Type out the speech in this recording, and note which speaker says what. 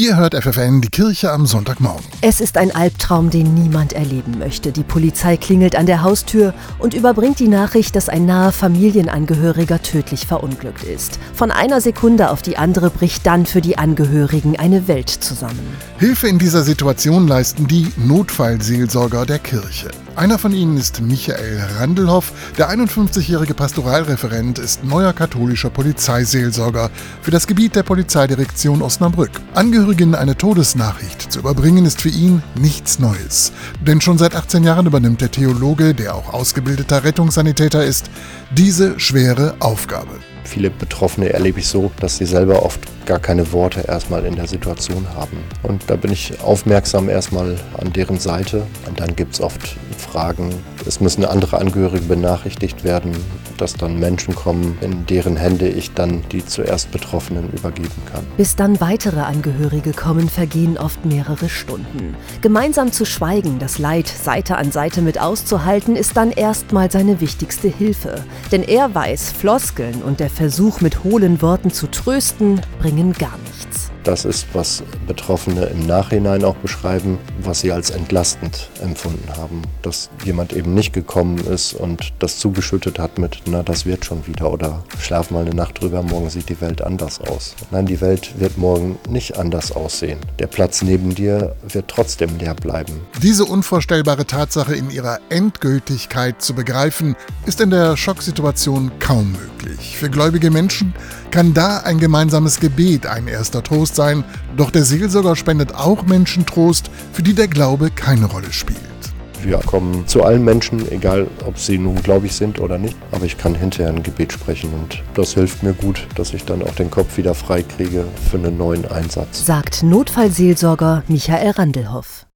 Speaker 1: Ihr hört FFN, die Kirche am Sonntagmorgen.
Speaker 2: Es ist ein Albtraum, den niemand erleben möchte. Die Polizei klingelt an der Haustür und überbringt die Nachricht, dass ein naher Familienangehöriger tödlich verunglückt ist. Von einer Sekunde auf die andere bricht dann für die Angehörigen eine Welt zusammen.
Speaker 1: Hilfe in dieser Situation leisten die Notfallseelsorger der Kirche. Einer von ihnen ist Michael Randelhoff. Der 51-jährige Pastoralreferent ist neuer katholischer Polizeiseelsorger für das Gebiet der Polizeidirektion Osnabrück. Angehörigen eine Todesnachricht zu überbringen ist für ihn nichts Neues. Denn schon seit 18 Jahren übernimmt der Theologe, der auch ausgebildeter Rettungssanitäter ist, diese schwere Aufgabe.
Speaker 3: Viele Betroffene erlebe ich so, dass sie selber oft gar keine Worte erstmal in der Situation haben. Und da bin ich aufmerksam erstmal an deren Seite. Und dann gibt es oft Fragen. Es müssen andere Angehörige benachrichtigt werden, dass dann Menschen kommen, in deren Hände ich dann die zuerst Betroffenen übergeben kann.
Speaker 2: Bis dann weitere Angehörige kommen, vergehen oft mehrere Stunden. Gemeinsam zu schweigen, das Leid Seite an Seite mit auszuhalten, ist dann erstmal seine wichtigste Hilfe. Denn er weiß, Floskeln und der Versuch mit hohlen Worten zu trösten, bringen gar nichts.
Speaker 3: Das ist, was Betroffene im Nachhinein auch beschreiben, was sie als entlastend empfunden haben. Dass jemand eben nicht gekommen ist und das zugeschüttet hat mit, na, das wird schon wieder oder schlaf mal eine Nacht drüber, morgen sieht die Welt anders aus. Nein, die Welt wird morgen nicht anders aussehen. Der Platz neben dir wird trotzdem leer bleiben.
Speaker 1: Diese unvorstellbare Tatsache in ihrer Endgültigkeit zu begreifen, ist in der Schocksituation kaum möglich. Für gläubige Menschen kann da ein gemeinsames Gebet ein erster Trost sein, doch der Seelsorger spendet auch Menschen Trost, für die der Glaube keine Rolle spielt.
Speaker 3: Wir kommen zu allen Menschen, egal ob sie nun gläubig sind oder nicht, aber ich kann hinterher ein Gebet sprechen und das hilft mir gut, dass ich dann auch den Kopf wieder frei kriege für einen neuen Einsatz.
Speaker 2: Sagt Notfallseelsorger Michael Randelhoff.